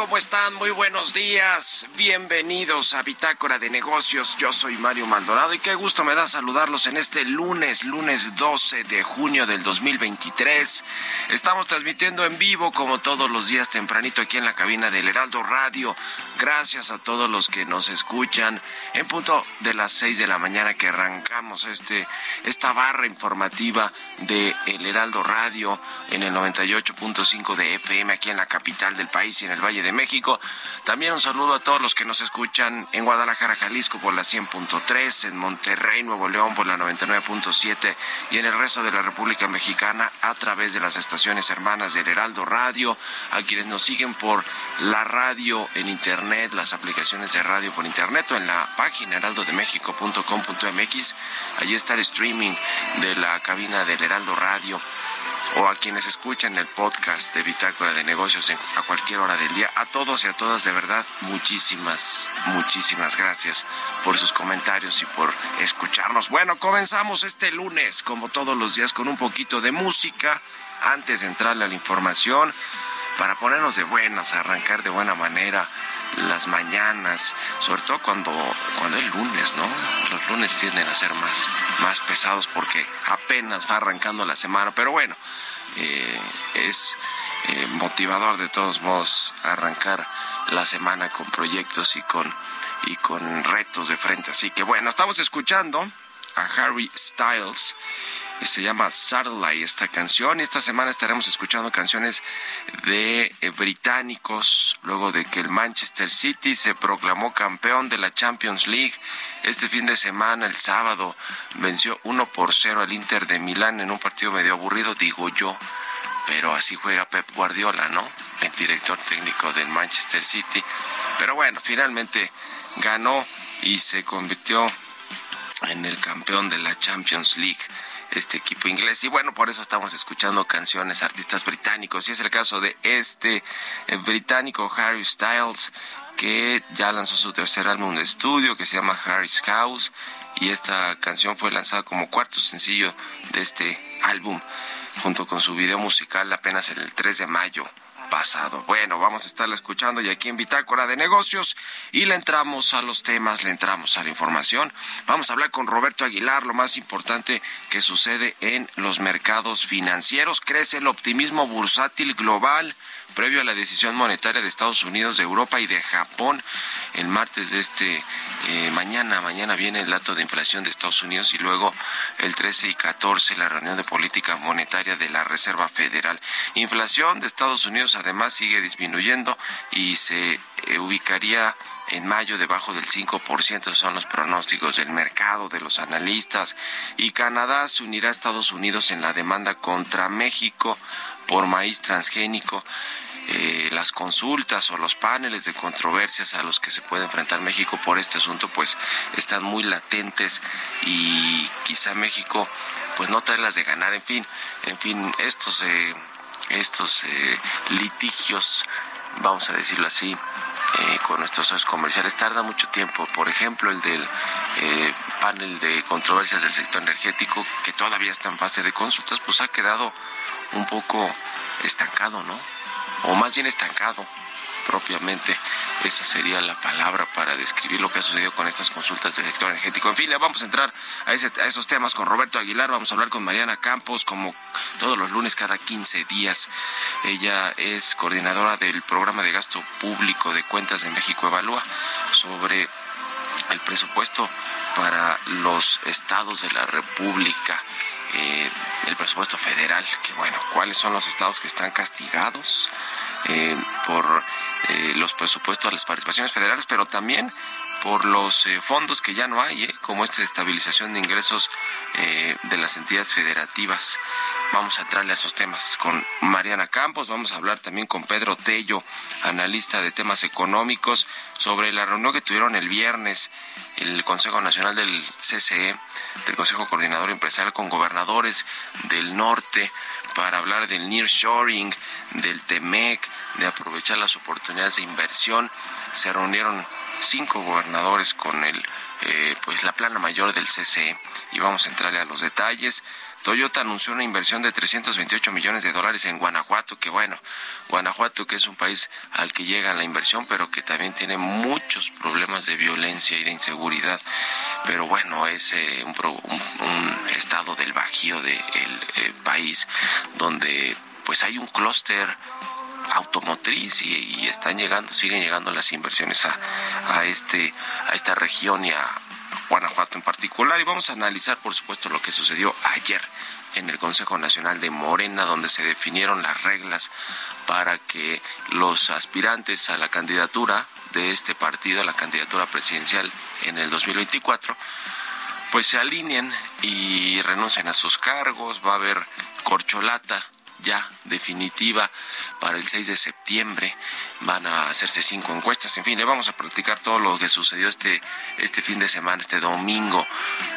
¿Cómo están? Muy buenos días. Bienvenidos a Bitácora de Negocios. Yo soy Mario Maldonado y qué gusto me da saludarlos en este lunes, lunes 12 de junio del 2023. Estamos transmitiendo en vivo como todos los días tempranito aquí en la cabina del Heraldo Radio. Gracias a todos los que nos escuchan en punto de las 6 de la mañana que arrancamos este esta barra informativa de El Heraldo Radio en el 98.5 de FM aquí en la capital del país y en el Valle de México. También un saludo a todos los que nos escuchan en Guadalajara, Jalisco por la 100.3, en Monterrey, Nuevo León por la 99.7 y en el resto de la República Mexicana a través de las estaciones hermanas del Heraldo Radio, a quienes nos siguen por la radio en internet, las aplicaciones de radio por internet o en la página heraldodemexico.com.mx. Allí está el streaming de la cabina del Heraldo Radio o a quienes escuchan el podcast de Bitácora de Negocios a cualquier hora del día. A todos y a todas, de verdad, muchísimas, muchísimas gracias por sus comentarios y por escucharnos. Bueno, comenzamos este lunes, como todos los días, con un poquito de música antes de entrarle a la información para ponernos de buenas, arrancar de buena manera las mañanas, sobre todo cuando, cuando es lunes, ¿no? Los lunes tienden a ser más, más pesados porque apenas va arrancando la semana, pero bueno, eh, es eh, motivador de todos modos arrancar la semana con proyectos y con, y con retos de frente. Así que bueno, estamos escuchando a Harry Styles se llama Satellite esta canción esta semana estaremos escuchando canciones de eh, británicos luego de que el Manchester City se proclamó campeón de la Champions League este fin de semana el sábado venció 1 por 0 al Inter de Milán en un partido medio aburrido digo yo pero así juega Pep Guardiola, ¿no? El director técnico del Manchester City. Pero bueno, finalmente ganó y se convirtió en el campeón de la Champions League este equipo inglés. Y bueno por eso estamos escuchando canciones artistas británicos. Y es el caso de este eh, británico Harry Styles que ya lanzó su tercer álbum de estudio que se llama Harry's House. Y esta canción fue lanzada como cuarto sencillo de este álbum junto con su video musical apenas en el 3 de mayo pasado. Bueno, vamos a estarla escuchando y aquí en Bitácora de Negocios y le entramos a los temas, le entramos a la información. Vamos a hablar con Roberto Aguilar, lo más importante que sucede en los mercados financieros. Crece el optimismo bursátil global previo a la decisión monetaria de Estados Unidos, de Europa y de Japón. El martes de este eh, mañana, mañana viene el dato de inflación de Estados Unidos y luego el 13 y 14 la reunión de política monetaria de la Reserva Federal. Inflación de Estados Unidos además sigue disminuyendo y se eh, ubicaría en mayo debajo del 5%, son los pronósticos del mercado, de los analistas, y Canadá se unirá a Estados Unidos en la demanda contra México por maíz transgénico. Eh, las consultas o los paneles de controversias a los que se puede enfrentar México por este asunto pues están muy latentes y quizá México pues no trae las de ganar en fin en fin estos eh, estos eh, litigios vamos a decirlo así con nuestros socios comerciales tarda mucho tiempo por ejemplo el del panel de controversias del sector energético que todavía está en fase de consultas pues ha quedado un poco estancado no o más bien estancado propiamente. Esa sería la palabra para describir lo que ha sucedido con estas consultas del sector energético. En fin, vamos a entrar a, a, esos temas con Roberto Aguilar. Vamos a hablar con Mariana Campos, como todos los lunes, cada 15 días. Ella es coordinadora del programa de gasto público de cuentas de México Evalúa sobre el presupuesto para los estados de la República. Eh, el presupuesto federal, que bueno, cuáles son los estados que están castigados eh, por eh, los presupuestos las participaciones federales, pero también por los fondos que ya no hay, como esta estabilización de ingresos de las entidades federativas. Vamos a entrarle a esos temas con Mariana Campos, vamos a hablar también con Pedro Tello, analista de temas económicos, sobre la reunión que tuvieron el viernes el Consejo Nacional del CCE, del Consejo Coordinador Empresarial con gobernadores del norte para hablar del nearshoring, del TEMEC, de aprovechar las oportunidades de inversión. Se reunieron cinco gobernadores con el eh, pues la plana mayor del CCE y vamos a entrarle a los detalles. Toyota anunció una inversión de 328 millones de dólares en Guanajuato, que bueno, Guanajuato que es un país al que llega la inversión, pero que también tiene muchos problemas de violencia y de inseguridad. Pero bueno, es eh, un, estado del bajío del eh, país donde pues hay un clúster automotriz y, están llegando, siguen llegando las inversiones a, a este, a esta región y a Guanajuato en particular. Y vamos a analizar, por supuesto, lo que sucedió ayer en el Consejo Nacional de Morena, donde se definieron las reglas para que los aspirantes a la candidatura de este partido, a la candidatura presidencial en el 2024, pues se alineen y renuncien a sus cargos. Va a haber corcholata ya definitiva para el 6 de septiembre. Van a hacerse cinco encuestas. En fin, le vamos a platicar todo lo que sucedió este, este fin de semana, este domingo,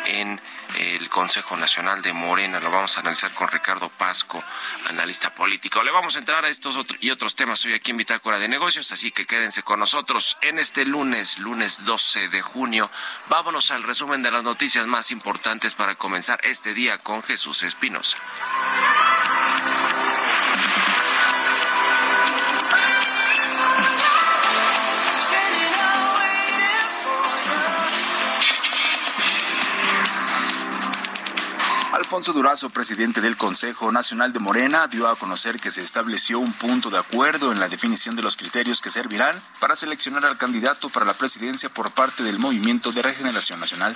en el Consejo Nacional de Morena. Lo vamos a analizar con Ricardo Pasco, analista político. Le vamos a entrar a estos y otros temas hoy aquí en Bitácora de Negocios, así que quédense con nosotros en este lunes, lunes 12 de junio. Vámonos al resumen de las noticias más importantes para comenzar este día con Jesús Espinosa. Alfonso Durazo, presidente del Consejo Nacional de Morena, dio a conocer que se estableció un punto de acuerdo en la definición de los criterios que servirán para seleccionar al candidato para la presidencia por parte del Movimiento de Regeneración Nacional.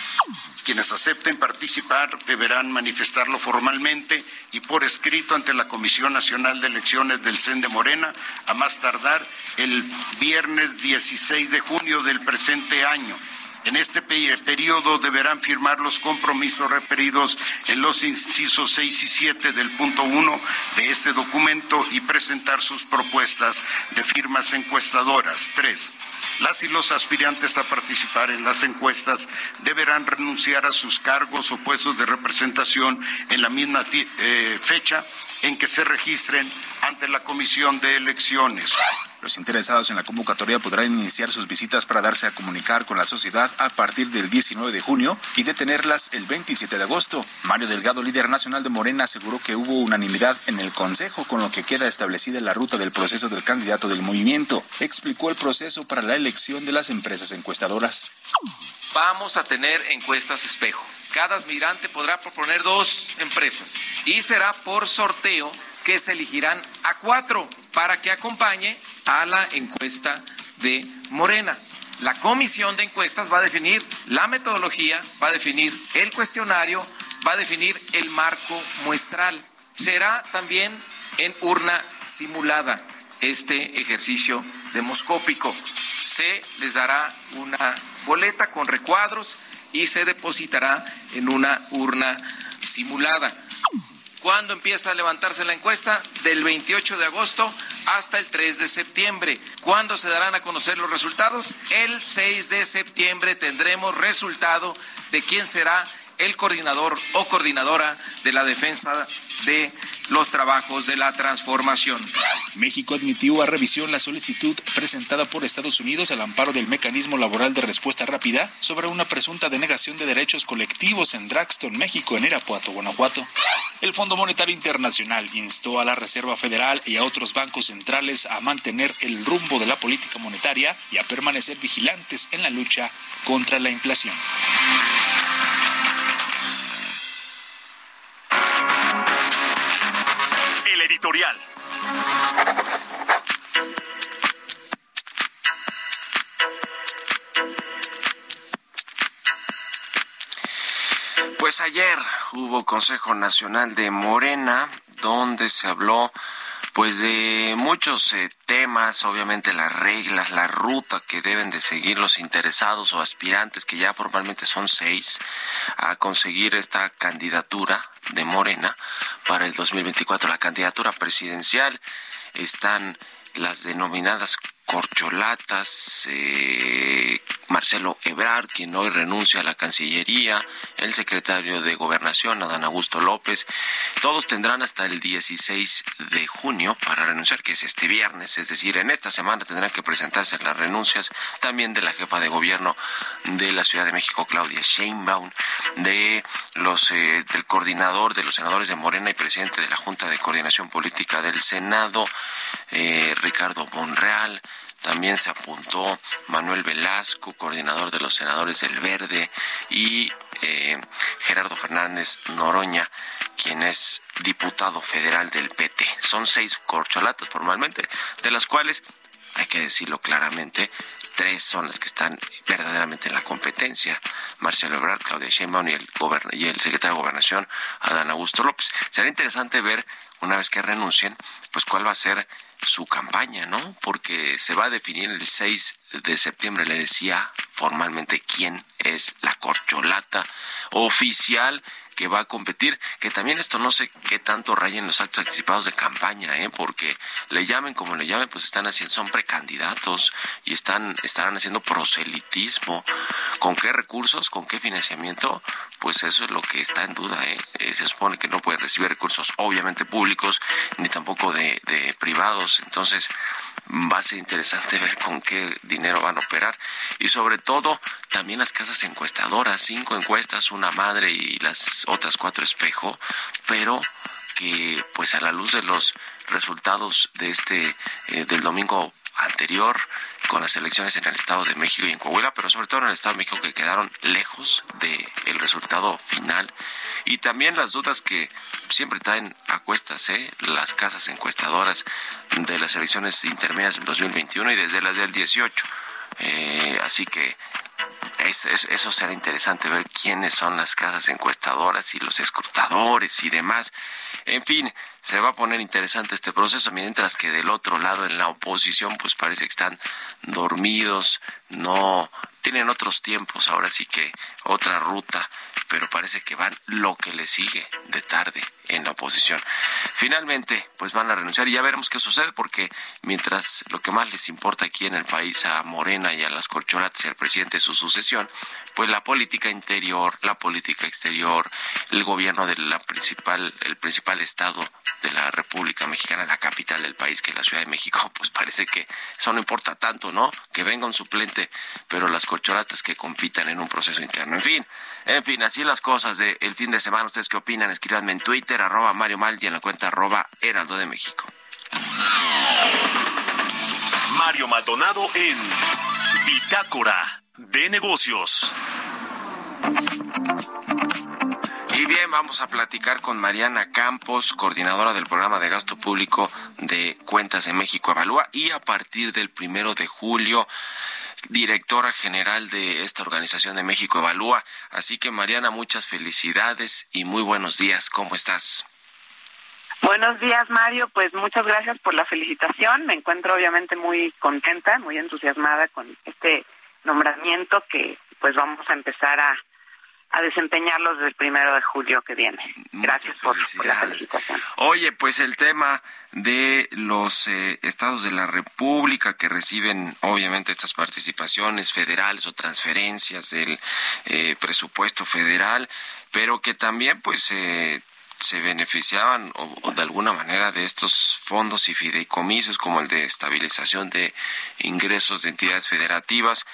Quienes acepten participar deberán manifestarlo formalmente y por escrito ante la Comisión Nacional de Elecciones del CEN de Morena a más tardar el viernes 16 de junio del presente año en este periodo deberán firmar los compromisos referidos en los incisos 6 y 7 del punto 1 de este documento y presentar sus propuestas de firmas encuestadoras. Tres. Las y los aspirantes a participar en las encuestas deberán renunciar a sus cargos o puestos de representación en la misma eh, fecha en que se registren ante la Comisión de Elecciones. Los interesados en la convocatoria podrán iniciar sus visitas para darse a comunicar con la sociedad a partir del 19 de junio y detenerlas el 27 de agosto. Mario Delgado, líder nacional de Morena, aseguró que hubo unanimidad en el Consejo con lo que queda establecida la ruta del proceso del candidato del movimiento. Explicó el proceso para la elección de las empresas encuestadoras. Vamos a tener encuestas espejo. Cada aspirante podrá proponer dos empresas y será por sorteo que se elegirán a cuatro para que acompañe a la encuesta de Morena. La comisión de encuestas va a definir la metodología, va a definir el cuestionario, va a definir el marco muestral. Será también en urna simulada este ejercicio demoscópico. se les dará una boleta con recuadros y se depositará en una urna simulada. ¿Cuándo empieza a levantarse la encuesta? Del 28 de agosto hasta el 3 de septiembre. ¿Cuándo se darán a conocer los resultados? El 6 de septiembre tendremos resultado de quién será el coordinador o coordinadora de la defensa de los trabajos de la transformación. México admitió a revisión la solicitud presentada por Estados Unidos al amparo del mecanismo laboral de respuesta rápida sobre una presunta denegación de derechos colectivos en Draxton, México, en Irapuato, Guanajuato. El Fondo Monetario Internacional instó a la Reserva Federal y a otros bancos centrales a mantener el rumbo de la política monetaria y a permanecer vigilantes en la lucha contra la inflación. Pues ayer hubo Consejo Nacional de Morena donde se habló pues de muchos eh, temas, obviamente las reglas, la ruta que deben de seguir los interesados o aspirantes, que ya formalmente son seis, a conseguir esta candidatura de Morena para el 2024, la candidatura presidencial. Están las denominadas corcholatas, eh, Marcelo Ebrard, quien hoy renuncia a la Cancillería, el secretario de Gobernación, Adán Augusto López, todos tendrán hasta el 16 de junio para renunciar, que es este viernes, es decir, en esta semana tendrán que presentarse las renuncias también de la jefa de gobierno de la Ciudad de México, Claudia Sheinbaum, de los eh, del coordinador de los senadores de Morena y presidente de la Junta de Coordinación Política del Senado, eh, Ricardo Monreal, también se apuntó Manuel Velasco, coordinador de los senadores del Verde, y eh, Gerardo Fernández Noroña, quien es diputado federal del PT. Son seis corcholatas formalmente, de las cuales, hay que decirlo claramente, tres son las que están verdaderamente en la competencia. Marcelo Ebrard, Claudia Sheinbaum y el, y el secretario de Gobernación, Adán Augusto López. Será interesante ver, una vez que renuncien, pues cuál va a ser su campaña, ¿no? Porque se va a definir el 6 de septiembre, le decía formalmente quién es la corcholata oficial que va a competir, que también esto no sé qué tanto rayen los actos anticipados de campaña, ¿eh? porque le llamen como le llamen, pues están haciendo, son precandidatos y están, estarán haciendo proselitismo. ¿Con qué recursos? ¿Con qué financiamiento? Pues eso es lo que está en duda, ¿eh? eh se supone que no puede recibir recursos obviamente públicos, ni tampoco de, de privados, entonces va a ser interesante ver con qué dinero van a operar y sobre todo también las casas encuestadoras, cinco encuestas, una madre y las otras cuatro espejo, pero que pues a la luz de los resultados de este eh, del domingo anterior con las elecciones en el Estado de México y en Coahuila, pero sobre todo en el Estado de México que quedaron lejos del el resultado final y también las dudas que siempre traen a cuestas ¿eh? las casas encuestadoras de las elecciones intermedias del 2021 y desde las del 18. Eh, así que eso será interesante ver quiénes son las casas encuestadoras y los escrutadores y demás. En fin, se va a poner interesante este proceso, mientras que del otro lado, en la oposición, pues parece que están dormidos, no tienen otros tiempos, ahora sí que otra ruta pero parece que van lo que le sigue de tarde en la oposición. Finalmente, pues van a renunciar y ya veremos qué sucede porque mientras lo que más les importa aquí en el país a Morena y a las corcholatas y al presidente su sucesión, pues la política interior, la política exterior, el gobierno de la principal el principal estado de la República Mexicana, la capital del país, que es la Ciudad de México, pues parece que eso no importa tanto, ¿no? Que venga un suplente, pero las corcholatas que compitan en un proceso interno. En fin, en fin, así las cosas del fin de semana. ¿Ustedes qué opinan? Escríbanme en Twitter, arroba Mario Mal y en la cuenta arroba Heraldo de México. Mario Maldonado en Bitácora de Negocios. Y bien, vamos a platicar con Mariana Campos, coordinadora del programa de gasto público de Cuentas de México Evalúa y a partir del primero de julio directora general de esta organización de México Evalúa. Así que Mariana, muchas felicidades y muy buenos días. ¿Cómo estás? Buenos días, Mario. Pues muchas gracias por la felicitación. Me encuentro obviamente muy contenta, muy entusiasmada con este nombramiento que pues vamos a empezar a, a desempeñarlos desde el primero de julio que viene. Gracias por, la felicitación. Oye, pues el tema de los eh, estados de la República que reciben obviamente estas participaciones federales o transferencias del eh, presupuesto federal, pero que también pues eh, se beneficiaban o, de alguna manera de estos fondos y fideicomisos como el de estabilización de ingresos de entidades federativas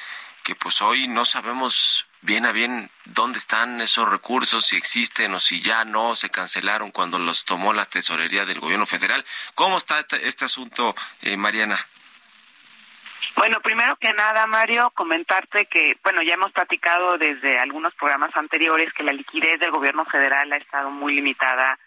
que pues hoy no sabemos bien a bien dónde están esos recursos, si existen o si ya no, se cancelaron cuando los tomó la tesorería del gobierno federal. ¿Cómo está este, este asunto, eh, Mariana? Bueno, primero que nada, Mario, comentarte que, bueno, ya hemos platicado desde algunos programas anteriores que la liquidez del gobierno federal ha estado muy limitada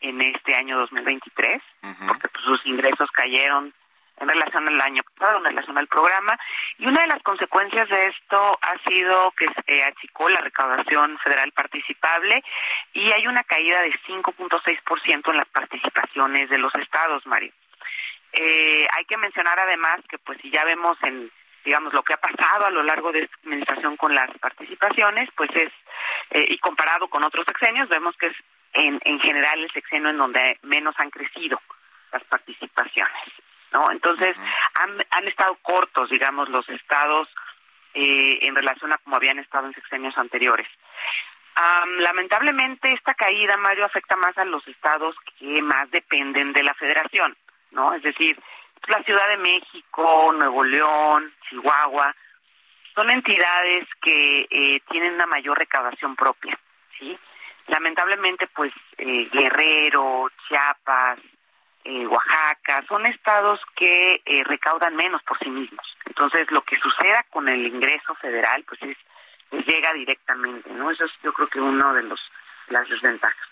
en este año 2023, porque pues, sus ingresos cayeron en relación al año pasado, en relación al programa, y una de las consecuencias de esto ha sido que se achicó la recaudación federal participable y hay una caída de 5.6% en las participaciones de los estados, Mario. Eh, hay que mencionar además que pues si ya vemos en digamos lo que ha pasado a lo largo de esta administración con las participaciones, pues es eh, y comparado con otros sexenios vemos que es en, en general el sexenio en donde menos han crecido las participaciones, ¿no? Entonces han, han estado cortos, digamos, los estados eh, en relación a como habían estado en sexenios anteriores. lamentablemente esta caída, Mario, afecta más a los estados que más dependen de la federación. ¿no? Es decir, la Ciudad de México, Nuevo León, Chihuahua, son entidades que eh, tienen una mayor recaudación propia, ¿sí? Lamentablemente, pues, eh, Guerrero, Chiapas, eh, Oaxaca, son estados que recaudan menos por sí mismos. Entonces, lo que suceda con el ingreso federal, pues, es, llega directamente, ¿no? Eso es, yo creo que uno de los las desventajas.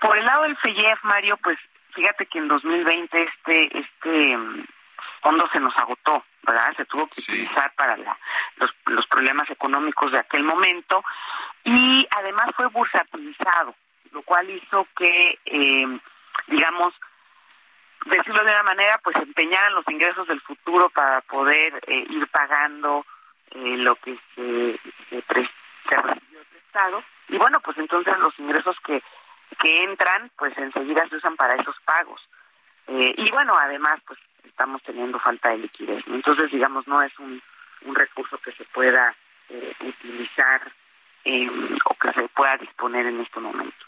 por el lado del FEYEF, Mario, pues fíjate que en 2020 este este mm, fondo se nos agotó, ¿verdad? Se tuvo que utilizar para los, los problemas económicos de aquel momento y además fue bursatilizado, lo cual hizo que, eh, digamos, decirlo de una manera, pues empeñaran los ingresos del futuro para poder eh, ir pagando eh, lo que se, se, se recibió prestado. Y bueno, pues entonces los ingresos que que entran, pues enseguida se usan para esos pagos. Eh, y bueno, además, pues estamos teniendo falta de liquidez. Entonces, digamos, no es un, un recurso que se pueda utilizar o que se pueda disponer en este momento.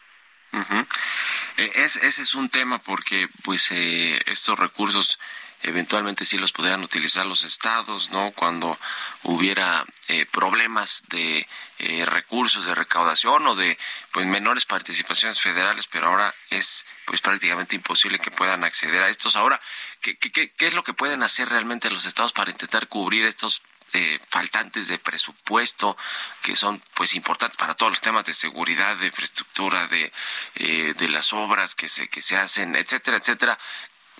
Es, ese es un tema porque pues estos recursos eventualmente sí los podrían utilizar los estados, ¿no? Cuando hubiera eh, problemas de eh, recursos de recaudación o de pues menores participaciones federales, pero ahora es pues prácticamente imposible que puedan acceder a estos. Ahora, ¿qué, qué, qué es lo que pueden hacer realmente los estados para intentar cubrir estos eh, faltantes de presupuesto que son pues importantes para todos los temas de seguridad, de infraestructura, de, de las obras que se, que se hacen, etcétera, etcétera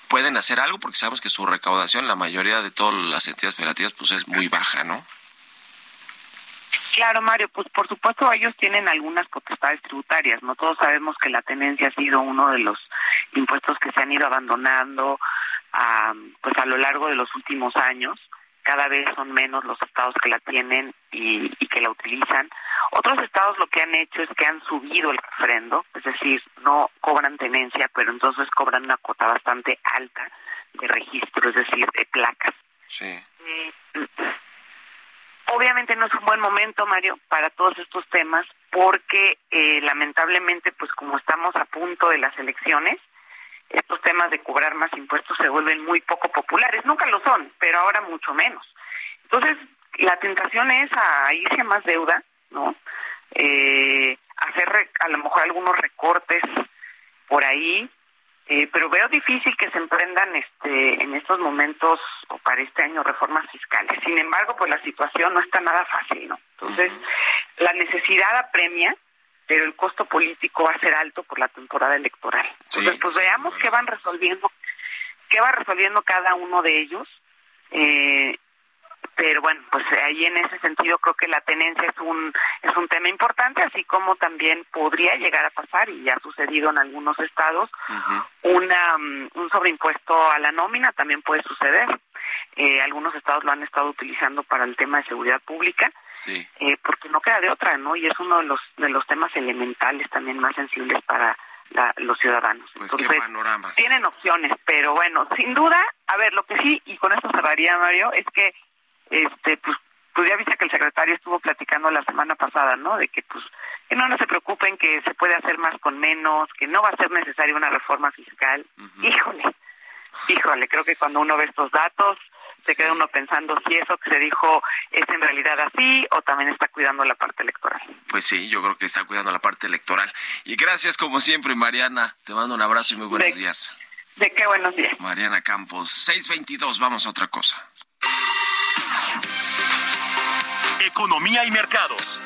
pueden hacer algo porque sabemos que su recaudación, la mayoría de todas las entidades federativas, pues es muy baja, ¿no? Claro, Mario, pues por supuesto ellos tienen algunas potestades tributarias, ¿no? Todos sabemos que la tenencia ha sido uno de los impuestos que se han ido abandonando pues a lo largo de los últimos años. Cada vez son menos los estados que la tienen y, y que la utilizan. Otros estados lo que han hecho es que han subido el refrendo, es decir, no cobran tenencia, pero entonces cobran una cuota bastante alta de registro, es decir, de placas. Sí. Eh, obviamente no es un buen momento, Mario, para todos estos temas, porque eh, lamentablemente, pues como estamos a punto de las elecciones, estos temas de cobrar más impuestos se vuelven muy poco populares. Nunca lo son, pero ahora mucho menos. Entonces, la tentación es a irse a más deuda, ¿no? Eh, hacer a lo mejor algunos recortes por ahí, eh, pero veo difícil que se emprendan este en estos momentos o para este año reformas fiscales. Sin embargo, pues la situación no está nada fácil, ¿no? Entonces, la necesidad apremia, pero el costo político va a ser alto por la temporada electoral. Entonces, pues veamos qué van resolviendo, qué va resolviendo cada uno de ellos. Eh, pero bueno, pues ahí en ese sentido creo que la tenencia es un es un tema importante, así como también podría llegar a pasar y ya ha sucedido en algunos estados una mm, un sobreimpuesto a la nómina también puede suceder. Eh, algunos estados lo han estado utilizando para el tema de seguridad pública, eh, porque no queda de otra, ¿no? Y es uno de los de los temas elementales también más sensibles para los ciudadanos. Pues Entonces, tienen opciones, pero bueno, sin duda, a ver, lo que sí, y con esto cerraría, Mario, es que, este, pues, pues ya viste que el secretario estuvo platicando la semana pasada, ¿no? De que, pues, que no, no se preocupen, que se puede hacer más con menos, que no va a ser necesaria una reforma fiscal. Híjole, híjole, creo que cuando uno ve estos datos, se queda uno pensando si eso que se dijo es en realidad así o también está cuidando la parte electoral. Pues sí, yo creo que está cuidando la parte electoral. Y gracias como siempre, Mariana. Te mando un abrazo y muy buenos días. ¿De qué buenos días? Mariana Campos, 622, vamos a otra cosa. Economía y mercados.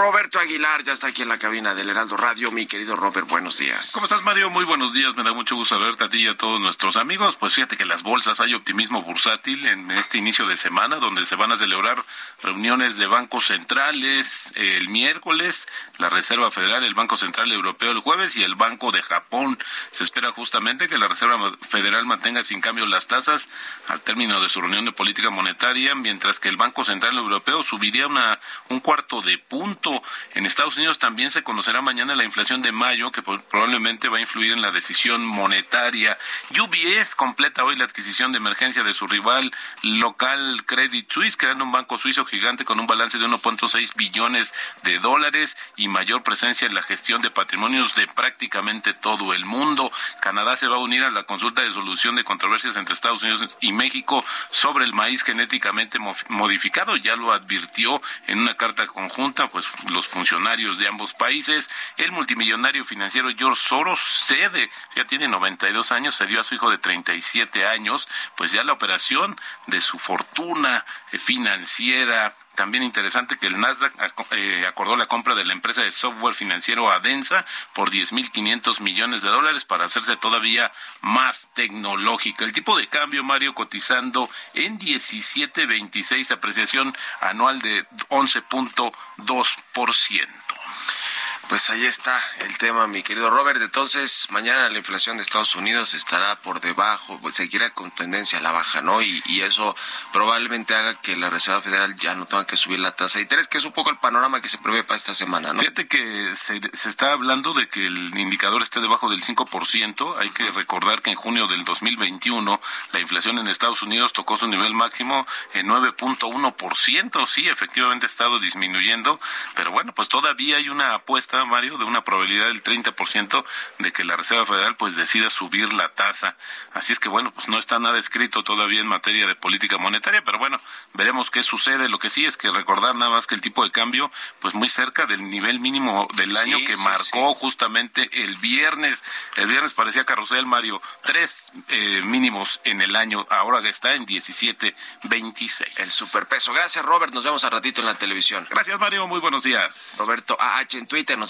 Roberto Aguilar ya está aquí en la cabina del Heraldo Radio. Mi querido Robert, buenos días. ¿Cómo estás, Mario? Muy buenos días. Me da mucho gusto verte a ti y a todos nuestros amigos. Pues fíjate que las bolsas hay optimismo bursátil en este inicio de semana, donde se van a celebrar reuniones de bancos centrales el miércoles, la Reserva Federal, el Banco Central Europeo el jueves y el Banco de Japón. Se espera justamente que la Reserva Federal mantenga sin cambio las tasas al término de su reunión de política monetaria, mientras que el Banco Central Europeo subiría una, un cuarto de punto en Estados Unidos también se conocerá mañana la inflación de mayo, que probablemente va a influir en la decisión monetaria. UBS completa hoy la adquisición de emergencia de su rival local Credit Suisse, creando un banco suizo gigante con un balance de 1.6 billones de dólares y mayor presencia en la gestión de patrimonios de prácticamente todo el mundo. Canadá se va a unir a la consulta de solución de controversias entre Estados Unidos y México sobre el maíz genéticamente modificado. Ya lo advirtió en una carta conjunta, pues los funcionarios de ambos países. El multimillonario financiero George Soros cede, ya tiene 92 años, cedió a su hijo de 37 años, pues ya la operación de su fortuna eh, financiera también interesante que el Nasdaq eh, acordó la compra de la empresa de software financiero Adensa por 10.500 millones de dólares para hacerse todavía más tecnológica. El tipo de cambio, Mario, cotizando en 17.26, apreciación anual de 11.2%. Pues ahí está el tema, mi querido Robert. Entonces, mañana la inflación de Estados Unidos estará por debajo, pues seguirá con tendencia a la baja, ¿no? Y, eso probablemente haga que la Reserva Federal ya no tenga que subir la tasa de interés, que es un poco el panorama que se prevé para esta semana, ¿no? Fíjate que se, está hablando de que el indicador esté debajo del 5%. Hay que recordar que en junio del 2021 la inflación en Estados Unidos tocó su nivel máximo en 9.1%. Sí, efectivamente ha estado disminuyendo, pero bueno, pues todavía hay una apuesta Mario, de una probabilidad del 30% de que la Reserva Federal pues decida subir la tasa. Así es que bueno, pues no está nada escrito todavía en materia de política monetaria, pero bueno, veremos qué sucede. Lo que sí es que recordar nada más que el tipo de cambio pues muy cerca del nivel mínimo del año que marcó justamente el viernes. El viernes parecía carrusel, Mario, tres eh, mínimos en el año, ahora está en 17.26. El superpeso. Gracias, Robert. Nos vemos a ratito en la televisión. Gracias, Mario. Muy buenos días. Roberto AH en Twitter. Nos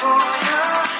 for you.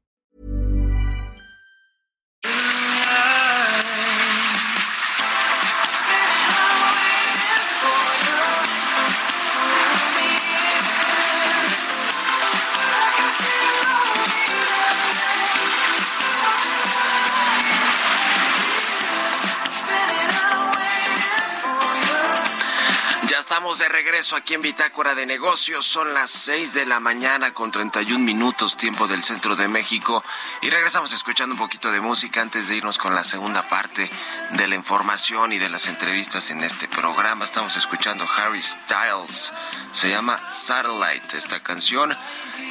Estamos de regreso aquí en Bitácora de Negocios. Son las 6 de la mañana con 31 minutos tiempo del centro de México. Y regresamos escuchando un poquito de música antes de irnos con la segunda parte de la información y de las entrevistas en este programa. Estamos escuchando Harry Styles. Se llama Satellite esta canción.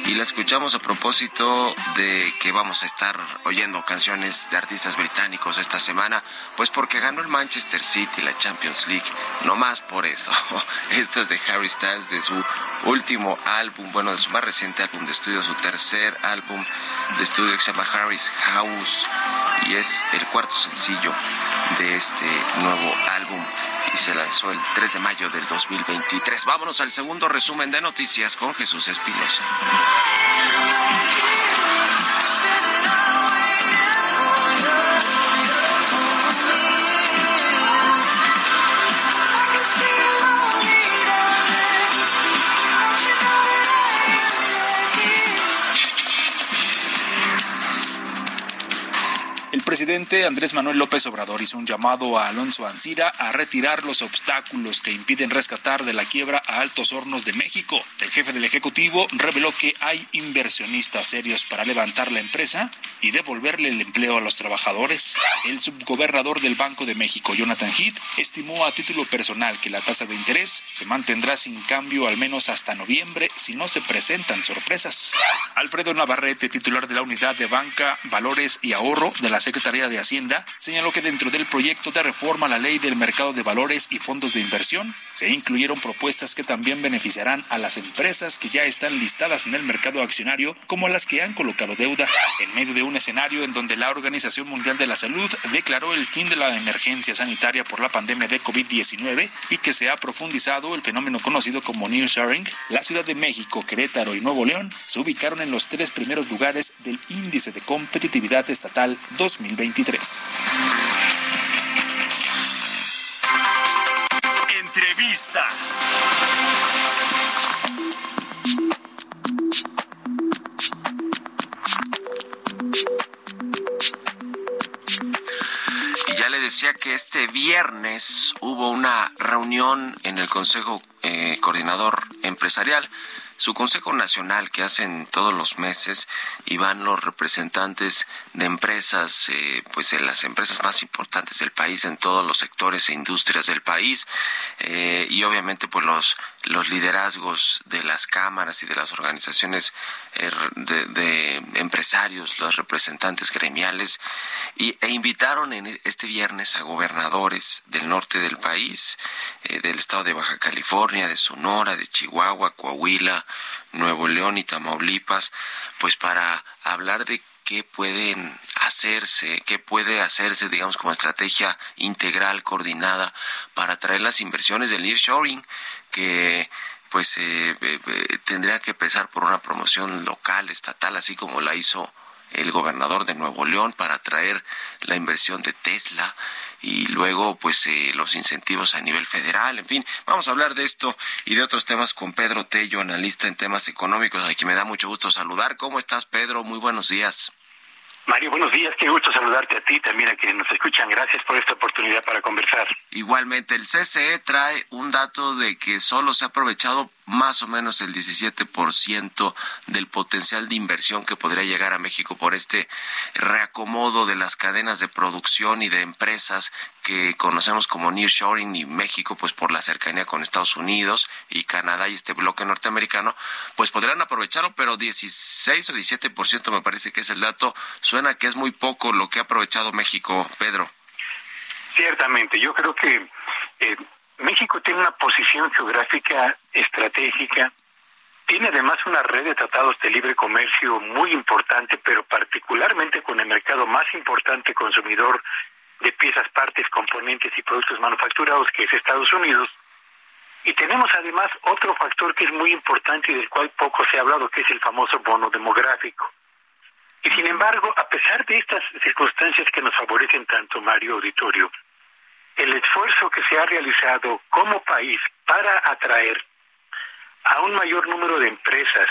Y la escuchamos a propósito de que vamos a estar oyendo canciones de artistas británicos esta semana. Pues porque ganó el Manchester City la Champions League. No más por eso. Esto es de Harry Styles, de su último álbum, bueno, de su más reciente álbum de estudio, su tercer álbum de estudio que se llama Harry's House y es el cuarto sencillo de este nuevo álbum y se lanzó el 3 de mayo del 2023. Vámonos al segundo resumen de noticias con Jesús Espinosa. Presidente Andrés Manuel López Obrador hizo un llamado a Alonso Ancira a retirar los obstáculos que impiden rescatar de la quiebra a Altos Hornos de México. El jefe del Ejecutivo reveló que hay inversionistas serios para levantar la empresa y devolverle el empleo a los trabajadores. El subgobernador del Banco de México, Jonathan Heath, estimó a título personal que la tasa de interés se mantendrá sin cambio al menos hasta noviembre si no se presentan sorpresas. Alfredo Navarrete, titular de la Unidad de Banca, Valores y Ahorro de la Secretaría de Hacienda, señaló que dentro del proyecto de reforma a la ley del mercado de valores y fondos de inversión se incluyeron propuestas que también beneficiarán a las empresas que ya están listadas en el mercado accionario como las que han colocado deuda. En medio de un escenario en donde la Organización Mundial de la Salud declaró el fin de la emergencia sanitaria por la pandemia de COVID-19 y que se ha profundizado el fenómeno conocido como nearshoring, la Ciudad de México, Querétaro y Nuevo León se ubicaron en los tres primeros lugares del Índice de Competitividad Estatal 2023. Entrevista. Y ya le decía que este viernes hubo una reunión en el Consejo eh, Coordinador Empresarial, su Consejo Nacional que hacen todos los meses y van los representantes de empresas, eh, pues de las empresas más importantes del país en todos los sectores e industrias del país eh, y obviamente pues los los liderazgos de las cámaras y de las organizaciones eh, de, de empresarios, los representantes gremiales, y, e invitaron en este viernes a gobernadores del norte del país, eh, del estado de Baja California, de Sonora, de Chihuahua, Coahuila, Nuevo León y Tamaulipas, pues para hablar de qué pueden hacerse, qué puede hacerse, digamos, como estrategia integral, coordinada, para atraer las inversiones del nearshoring, que pues eh, eh, eh, tendría que empezar por una promoción local, estatal, así como la hizo el gobernador de Nuevo León para atraer la inversión de Tesla y luego pues eh, los incentivos a nivel federal, en fin, vamos a hablar de esto y de otros temas con Pedro Tello, analista en temas económicos, a quien me da mucho gusto saludar. ¿Cómo estás, Pedro? Muy buenos días. Mario, buenos días, qué gusto saludarte a ti, también a quienes nos escuchan. Gracias por esta oportunidad para conversar. Igualmente, el CCE trae un dato de que solo se ha aprovechado más o menos el 17% del potencial de inversión que podría llegar a México por este reacomodo de las cadenas de producción y de empresas que conocemos como nearshoring y México pues por la cercanía con Estados Unidos y Canadá y este bloque norteamericano pues podrían aprovecharlo pero 16 o 17% me parece que es el dato. Suena que es muy poco lo que ha aprovechado México Pedro. Ciertamente yo creo que eh, México tiene una posición geográfica estratégica, tiene además una red de tratados de libre comercio muy importante, pero particularmente con el mercado más importante consumidor de piezas, partes, componentes y productos manufacturados, que es Estados Unidos. Y tenemos además otro factor que es muy importante y del cual poco se ha hablado, que es el famoso bono demográfico. Y sin embargo, a pesar de estas circunstancias que nos favorecen tanto, Mario Auditorio, el esfuerzo que se ha realizado como país para atraer a un mayor número de empresas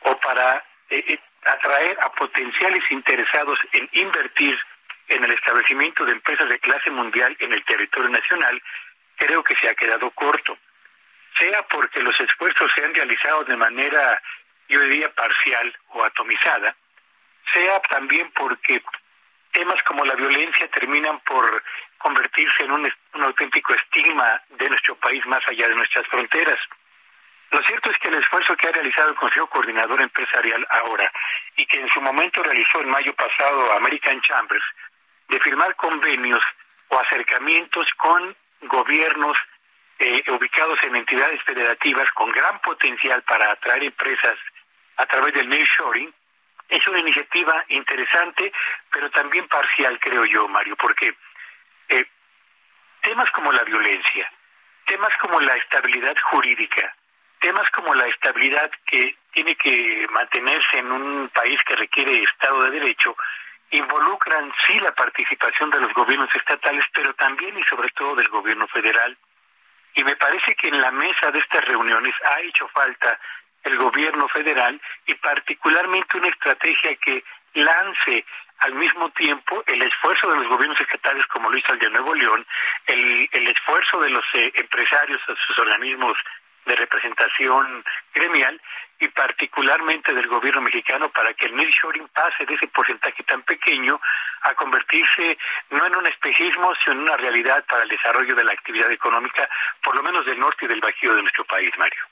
o para eh, eh, atraer a potenciales interesados en invertir en el establecimiento de empresas de clase mundial en el territorio nacional, creo que se ha quedado corto. Sea porque los esfuerzos se han realizado de manera, yo diría, parcial o atomizada, sea también porque temas como la violencia terminan por convertirse en un, auténtico estigma de nuestro país más allá de nuestras fronteras. Lo cierto es que el esfuerzo que ha realizado el Consejo Coordinador Empresarial ahora y que en su momento realizó en mayo pasado American Chambers de firmar convenios o acercamientos con gobiernos eh, ubicados en entidades federativas con gran potencial para atraer empresas a través del nearshoring es una iniciativa interesante, pero también parcial, creo yo, Mario, porque eh, temas como la violencia, temas como la estabilidad jurídica, temas como la estabilidad que tiene que mantenerse en un país que requiere Estado de Derecho, involucran sí la participación de los gobiernos estatales, pero también y sobre todo del gobierno federal. Y me parece que en la mesa de estas reuniones ha hecho falta el gobierno federal y particularmente una estrategia que lance al mismo tiempo el esfuerzo de los gobiernos estatales como lo hizo el de Nuevo León, el, el esfuerzo de los eh, empresarios, sus organismos de representación gremial y particularmente del gobierno mexicano para que el nearshoring pase de ese porcentaje tan pequeño a convertirse no en un espejismo, sino en una realidad para el desarrollo de la actividad económica, por lo menos del norte y del bajío de nuestro país, Mario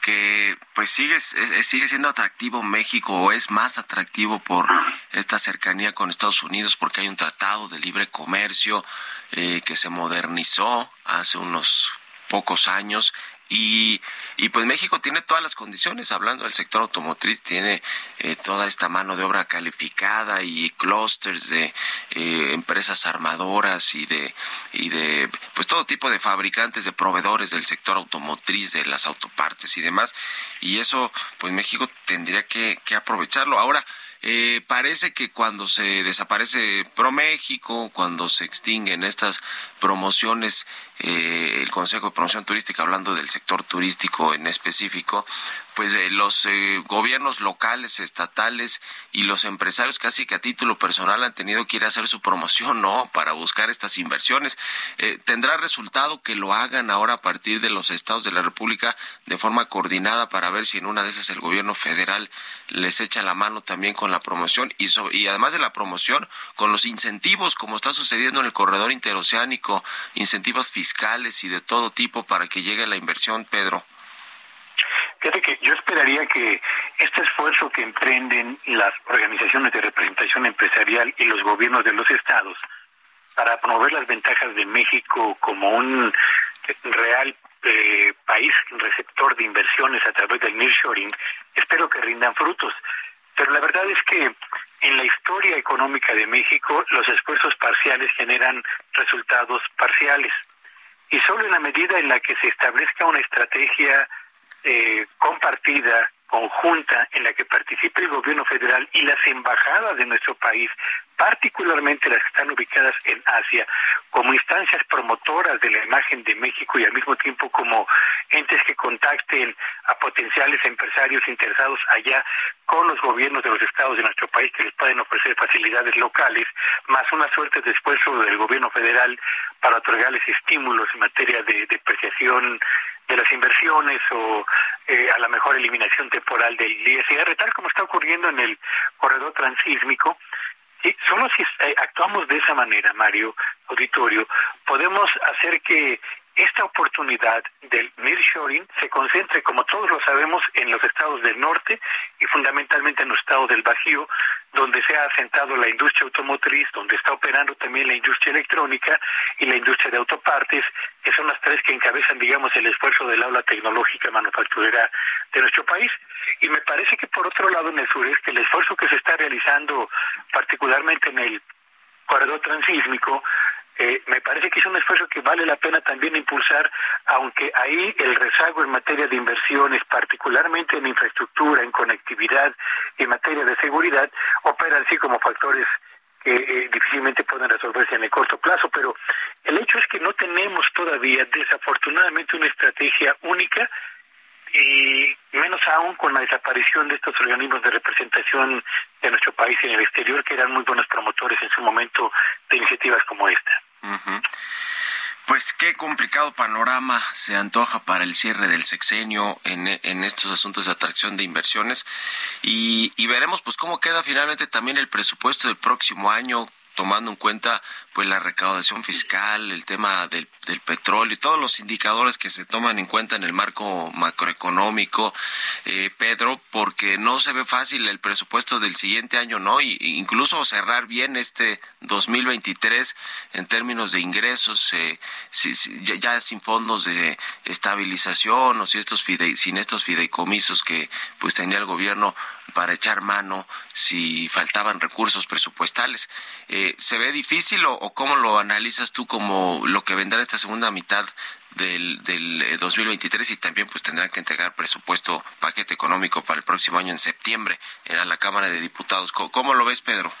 que pues sigue, sigue siendo atractivo México o es más atractivo por esta cercanía con Estados Unidos porque hay un tratado de libre comercio eh, que se modernizó hace unos pocos años y, y pues México tiene todas las condiciones, hablando del sector automotriz, tiene eh, toda esta mano de obra calificada y clústeres de eh, empresas armadoras y de, y de pues todo tipo de fabricantes, de proveedores del sector automotriz, de las autopartes y demás. Y eso, pues México tendría que, que aprovecharlo. Ahora, eh, parece que cuando se desaparece ProMéxico, cuando se extinguen estas promociones, eh, el Consejo de Promoción Turística, hablando del sector turístico en específico, pues eh, los eh, gobiernos locales, estatales y los empresarios casi que a título personal han tenido que ir a hacer su promoción, ¿no? Para buscar estas inversiones. Eh, ¿Tendrá resultado que lo hagan ahora a partir de los estados de la República de forma coordinada para ver si en una de esas el gobierno federal les echa la mano también con la promoción y, y además de la promoción, con los incentivos, como está sucediendo en el corredor interoceánico, incentivos fiscales y de todo tipo para que llegue la inversión, Pedro? Fíjate que yo esperaría que este esfuerzo que emprenden las organizaciones de representación empresarial y los gobiernos de los estados para promover las ventajas de México como un real eh, país receptor de inversiones a través del nearshoring, espero que rindan frutos. Pero la verdad es que en la historia económica de México los esfuerzos parciales generan resultados parciales. Y solo en la medida en la que se establezca una estrategia eh, compartida, conjunta, en la que participe el gobierno federal y las embajadas de nuestro país, particularmente las que están ubicadas en Asia, como instancias promotoras de la imagen de México y al mismo tiempo como entes que contacten a potenciales empresarios interesados allá con los gobiernos de los estados de nuestro país que les pueden ofrecer facilidades locales, más una suerte de esfuerzo del gobierno federal para otorgarles estímulos en materia de depreciación de las inversiones o eh, a la mejor eliminación temporal del ISR, tal como está ocurriendo en el corredor transísmico. Y solo si eh, actuamos de esa manera, Mario, auditorio, podemos hacer que esta oportunidad del nearshoring se concentre, como todos lo sabemos, en los estados del norte y fundamentalmente en los estados del Bajío, donde se ha asentado la industria automotriz, donde está operando también la industria electrónica y la industria de autopartes, que son las tres que encabezan, digamos, el esfuerzo del aula tecnológica manufacturera de nuestro país. Y me parece que, por otro lado, en el sureste, el esfuerzo que se está realizando, particularmente en el corredor transísmico, eh, me parece que es un esfuerzo que vale la pena también impulsar, aunque ahí el rezago en materia de inversiones, particularmente en infraestructura, en conectividad, en materia de seguridad, operan así como factores que eh, difícilmente pueden resolverse en el corto plazo, pero el hecho es que no tenemos todavía, desafortunadamente, una estrategia única y menos aún con la desaparición de estos organismos de representación de nuestro país en el exterior, que eran muy buenos promotores en su momento de iniciativas como esta. Pues qué complicado panorama se antoja para el cierre del sexenio en, en estos asuntos de atracción de inversiones. Y, y veremos pues cómo queda finalmente también el presupuesto del próximo año tomando en cuenta pues la recaudación fiscal, el tema del, del, petróleo y todos los indicadores que se toman en cuenta en el marco macroeconómico, eh, Pedro, porque no se ve fácil el presupuesto del siguiente año, ¿no? Y, incluso cerrar bien este 2023 en términos de ingresos, eh, si, ya, sin fondos de estabilización o si estos fide, sin estos fideicomisos que pues tenía el gobierno para echar mano si faltaban recursos presupuestales. Eh, ¿Se ve difícil o, cómo lo analizas tú como lo que vendrá esta segunda mitad del, del 2023 y también pues tendrán que entregar presupuesto, paquete económico para el próximo año en septiembre a la Cámara de Diputados. ¿Cómo, cómo lo ves, Pedro?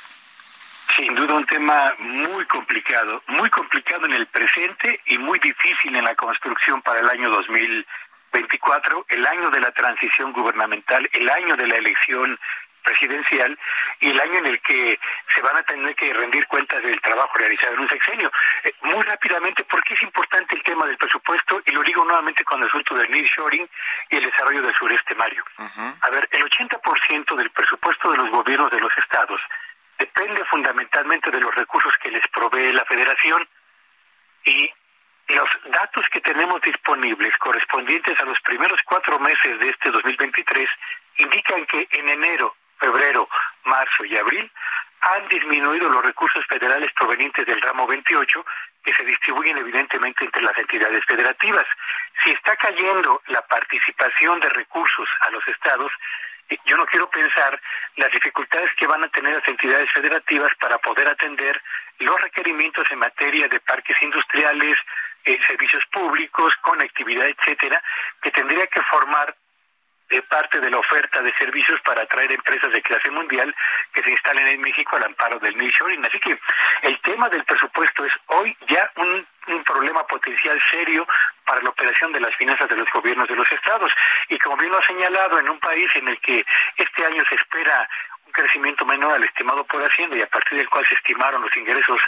Sin duda un tema muy complicado, muy complicado en el presente y muy difícil en la construcción para el año 2024, el año de la transición gubernamental, el año de la elección presidencial y el año en el que se van a tener que rendir cuentas del trabajo realizado en un sexenio. Eh, muy rápidamente, ¿por qué es importante el tema del presupuesto? Y lo digo nuevamente con el asunto del nearshoring y el desarrollo del sureste, Mario. Uh -huh. A ver, el 80% del presupuesto de los gobiernos de los estados depende fundamentalmente de los recursos que les provee la federación y los datos que tenemos disponibles correspondientes a los primeros cuatro meses de este 2023 indican que en enero febrero, marzo y abril, han disminuido los recursos federales provenientes del ramo 28 que se distribuyen evidentemente entre las entidades federativas. Si está cayendo la participación de recursos a los estados, yo no quiero pensar las dificultades que van a tener las entidades federativas para poder atender los requerimientos en materia de parques industriales, eh, servicios públicos, conectividad, etcétera, que tendría que formar eh, parte de la oferta de servicios para atraer empresas de clase mundial que se instalen en México al amparo del nearshoring. Así que el tema del presupuesto es hoy ya un, un problema potencial serio para la operación de las finanzas de los gobiernos de los estados. Y como bien lo ha señalado, en un país en el que este año se espera un crecimiento menor al estimado por Hacienda y a partir del cual se estimaron los ingresos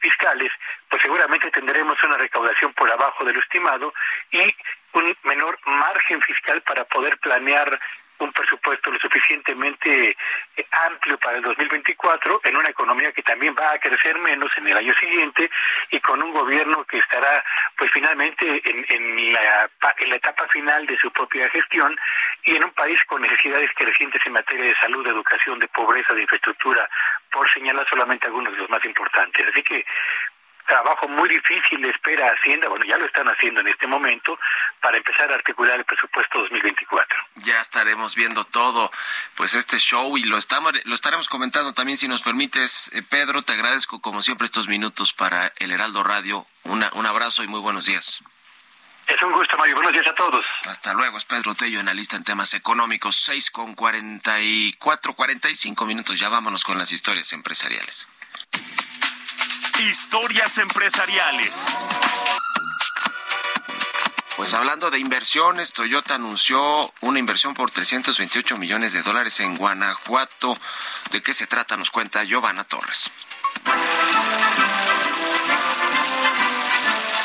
fiscales, pues seguramente tendremos una recaudación por abajo de lo estimado y un menor margen fiscal para poder planear un presupuesto lo suficientemente amplio para el 2024 en una economía que también va a crecer menos en el año siguiente y con un gobierno que estará pues finalmente en, en, la, en la etapa final de su propia gestión y en un país con necesidades crecientes en materia de salud, de educación, de pobreza, de infraestructura, por señalar solamente algunos de los más importantes. Así que trabajo muy difícil espera Hacienda, bueno, ya lo están haciendo en este momento, para empezar a articular el presupuesto 2024. Ya estaremos viendo todo, pues este show y lo estamos lo estaremos comentando también si nos permites, eh, Pedro, te agradezco como siempre estos minutos para el Heraldo Radio. Una, un abrazo y muy buenos días. Es un gusto, Mario. Buenos días a todos. Hasta luego. Es Pedro Tello, analista en temas económicos. 6 con 44, 45 minutos. Ya vámonos con las historias empresariales. Historias empresariales. Pues hablando de inversiones, Toyota anunció una inversión por 328 millones de dólares en Guanajuato. ¿De qué se trata? Nos cuenta Giovanna Torres.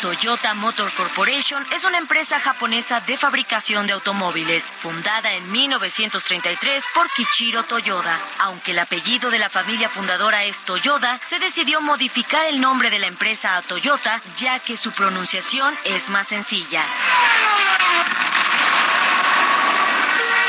Toyota Motor Corporation es una empresa japonesa de fabricación de automóviles, fundada en 1933 por Kichiro Toyoda. Aunque el apellido de la familia fundadora es Toyoda, se decidió modificar el nombre de la empresa a Toyota, ya que su pronunciación es más sencilla.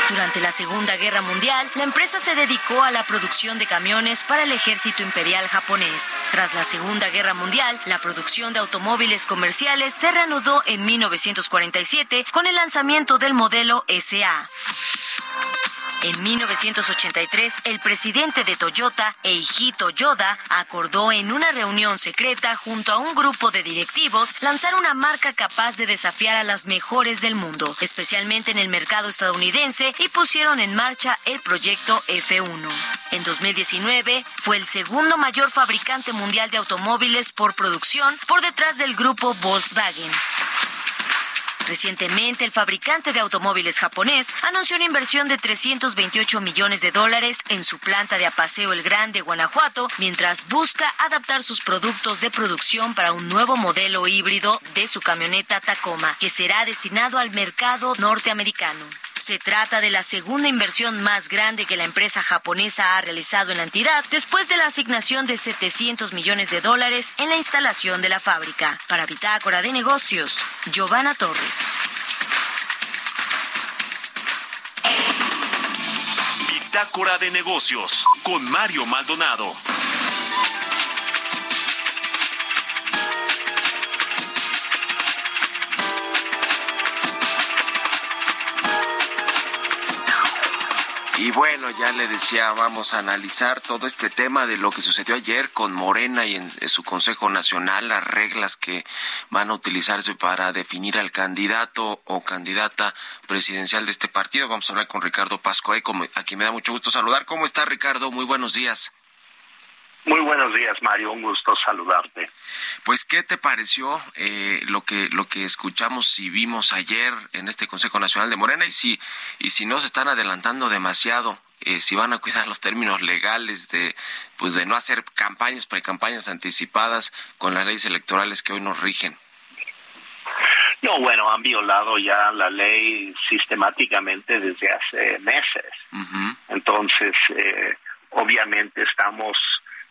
Durante la Segunda Guerra Mundial, la empresa se dedicó a la producción de camiones para el ejército imperial japonés. Tras la Segunda Guerra Mundial, la producción de automóviles comerciales se reanudó en 1947 con el lanzamiento del modelo SA. En 1983, el presidente de Toyota, Eiji Toyoda, acordó en una reunión secreta junto a un grupo de directivos lanzar una marca capaz de desafiar a las mejores del mundo, especialmente en el mercado estadounidense, y pusieron en marcha el proyecto F1. En 2019, fue el segundo mayor fabricante mundial de automóviles por producción por detrás del grupo Volkswagen. Recientemente, el fabricante de automóviles japonés anunció una inversión de 328 millones de dólares en su planta de Apaseo El Grande, Guanajuato, mientras busca adaptar sus productos de producción para un nuevo modelo híbrido de su camioneta Tacoma, que será destinado al mercado norteamericano. Se trata de la segunda inversión más grande que la empresa japonesa ha realizado en la entidad después de la asignación de 700 millones de dólares en la instalación de la fábrica. Para Bitácora de Negocios, Giovanna Torres. Bitácora de Negocios con Mario Maldonado. Y bueno, ya le decía, vamos a analizar todo este tema de lo que sucedió ayer con Morena y en, su Consejo Nacional, las reglas que van a utilizarse para definir al candidato o candidata presidencial de este partido. Vamos a hablar con Ricardo Pascoe, a quien me da mucho gusto saludar. ¿Cómo está Ricardo? Muy buenos días. Muy buenos días, Mario. Un gusto saludarte. Pues, ¿qué te pareció eh, lo que lo que escuchamos y vimos ayer en este Consejo Nacional de Morena y si y si no se están adelantando demasiado, eh, si van a cuidar los términos legales de pues de no hacer campañas pre-campañas anticipadas con las leyes electorales que hoy nos rigen? No, bueno, han violado ya la ley sistemáticamente desde hace meses. Entonces, eh, obviamente estamos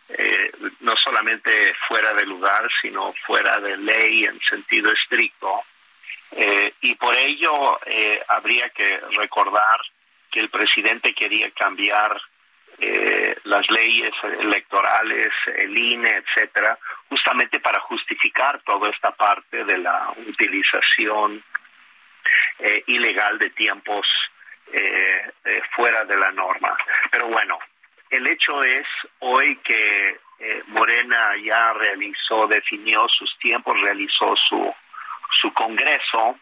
eh, no solamente fuera de lugar, sino fuera de ley en sentido estricto. Eh, y por ello eh, habría que recordar que el presidente quería cambiar las leyes electorales, el INE, etcétera, justamente para justificar toda esta parte de la utilización ilegal de tiempos fuera de la norma. Pero bueno, el hecho es hoy que eh, Morena ya realizó, definió sus tiempos, realizó su, su congreso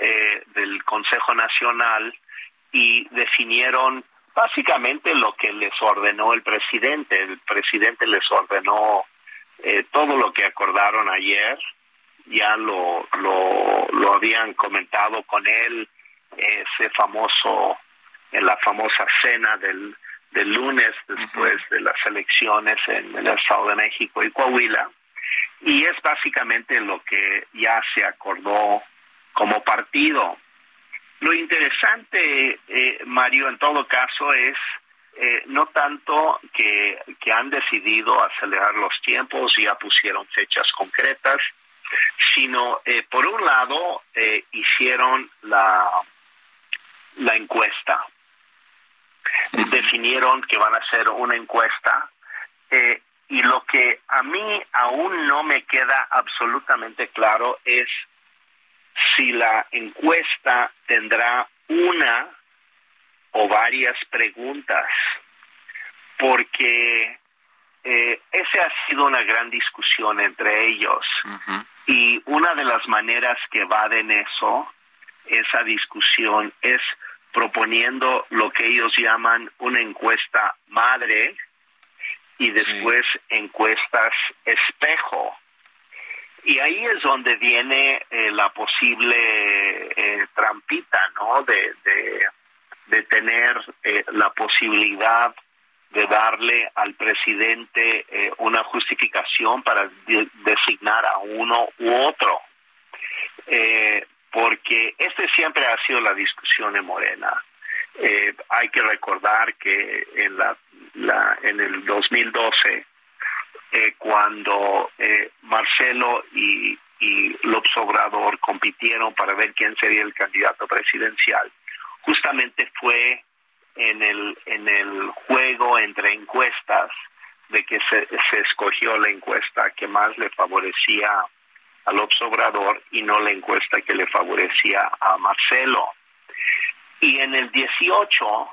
eh, del Consejo Nacional y definieron básicamente lo que les ordenó el presidente. El presidente les ordenó eh, todo lo que acordaron ayer, ya lo, lo, lo habían comentado con él, ese famoso, en la famosa cena del del lunes después de las elecciones en el Estado de México y Coahuila. Y es básicamente lo que ya se acordó como partido. Lo interesante, eh, Mario, en todo caso es eh, no tanto que, que han decidido acelerar los tiempos, y ya pusieron fechas concretas, sino eh, por un lado hicieron la, la encuesta definieron que van a hacer una encuesta eh, y lo que a mí aún no me queda absolutamente claro es si la encuesta tendrá una o varias preguntas, porque eh, esa ha sido una gran discusión entre ellos. Y una de las maneras que en eso, esa discusión, es proponiendo lo que ellos llaman una encuesta madre y después encuestas espejo. Y ahí es donde viene eh, la posible eh, trampita, ¿no? De, de, tener eh, la posibilidad de darle al presidente eh, una justificación para designar a uno u otro. Eh, porque este siempre ha sido la discusión en Morena. Eh, hay que recordar que en, la, la en el 2012, cuando Marcelo y, y López Obrador compitieron para ver quién sería el candidato presidencial, justamente fue en el, en el juego entre encuestas de que se escogió la encuesta que más le favorecía al observador y no la encuesta que le favorecía a Marcelo. Y en el 18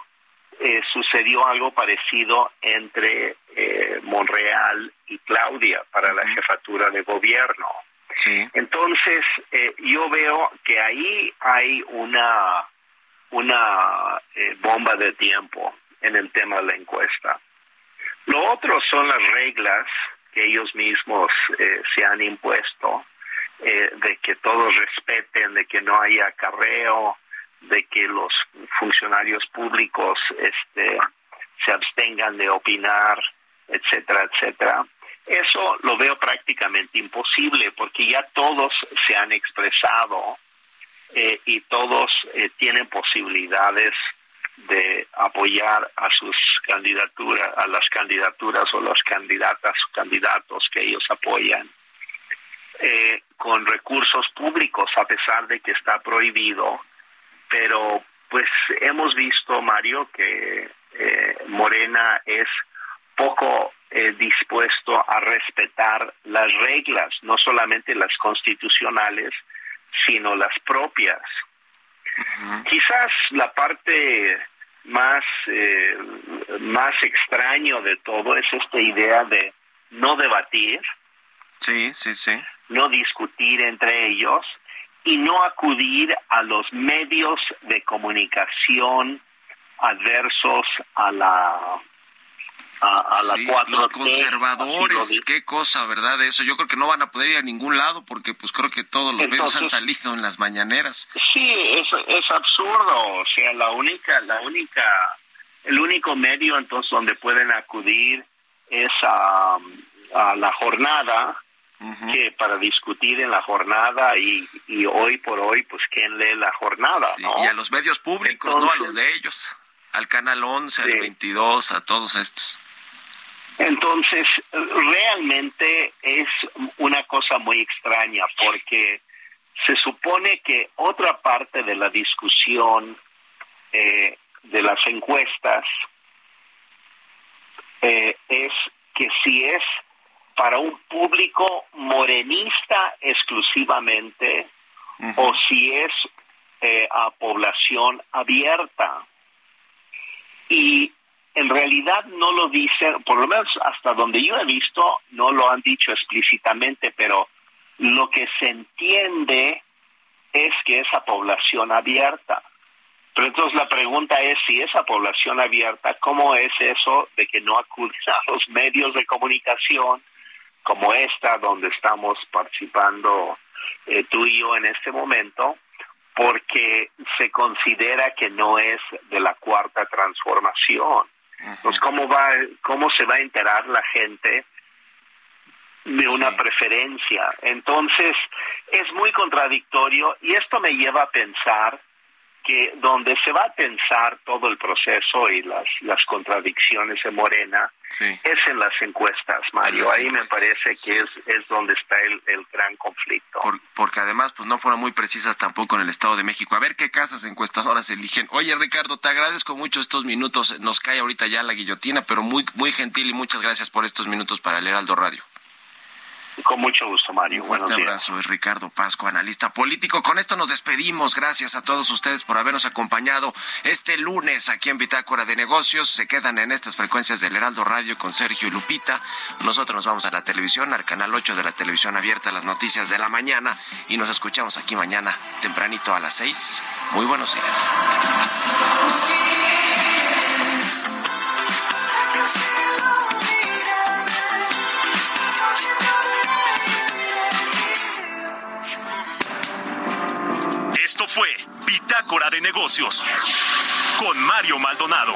eh, sucedió algo parecido entre eh, Monreal y Claudia para la jefatura de gobierno. Entonces, eh, yo veo que ahí hay una una eh, bomba de tiempo en el tema de la encuesta. Lo otro son las reglas que ellos mismos eh, se han impuesto, eh, de que todos respeten, de que no haya acarreo, de que los funcionarios públicos este, se abstengan de opinar, etcétera, etcétera. Eso lo veo prácticamente imposible porque ya todos se han expresado eh, y todos eh, tienen posibilidades de apoyar a sus candidaturas, a las candidaturas o las candidatas candidatos que ellos apoyan eh, con recursos públicos, a pesar de que está prohibido. Pero pues hemos visto, Mario, que Morena es poco dispuesto a respetar las reglas, no solamente las constitucionales, sino las propias. Quizás la parte más, eh, más extraño de todo es esta idea de no debatir. Sí, sí, sí. No discutir entre ellos y no acudir a los medios de comunicación adversos a la a, Los conservadores, qué cosa, ¿verdad? Eso yo creo que no van a poder ir a ningún lado porque pues creo que todos los medios han salido en las mañaneras. Sí, es, es absurdo, o sea, la única, la única, el único medio entonces donde pueden acudir es a, a la jornada, que para discutir en la jornada y, y hoy por hoy, pues quién lee la jornada, ¿no? Y a los medios públicos, no a los de ellos, al Canal 11, al 22, a todos estos. Entonces, realmente es una cosa muy extraña porque se supone que otra parte de la discusión eh, de las encuestas eh, es que si es para un público morenista exclusivamente o si es eh, a población abierta. Y en realidad no lo dicen, por lo menos hasta donde yo he visto, no lo han dicho explícitamente, pero lo que se entiende es que esa población abierta. Pero entonces la pregunta es si esa población abierta, ¿cómo es eso de que no acuden a los medios de comunicación como esta, donde estamos participando eh, tú y yo en este momento? porque se considera que no es de la cuarta transformación. Pues cómo va, cómo se va a enterar la gente de una preferencia. Entonces es muy contradictorio y esto me lleva a pensar que donde se va a pensar todo el proceso y las, las contradicciones de Morena es en las encuestas, Mario. Ahí me parece que es, es donde está el, el gran conflicto. porque además pues no fueron muy precisas tampoco en el Estado de México. A ver qué casas encuestadoras eligen. Oye, Ricardo, te agradezco mucho estos minutos. Nos cae ahorita ya la guillotina, pero muy, muy gentil y muchas gracias por estos minutos para el Heraldo Radio. Con mucho gusto, Mario. Un fuerte abrazo, es Ricardo Pasco, analista político. Con esto nos despedimos. Gracias a todos ustedes por habernos acompañado este lunes aquí en Bitácora de Negocios. Se quedan en estas frecuencias del Heraldo Radio con Sergio y Lupita. Nosotros nos vamos a la televisión, al canal 8 de la televisión abierta, las noticias de la mañana. Y nos escuchamos aquí mañana tempranito a las 6. Muy buenos días. Fue Bitácora de Negocios con Mario Maldonado.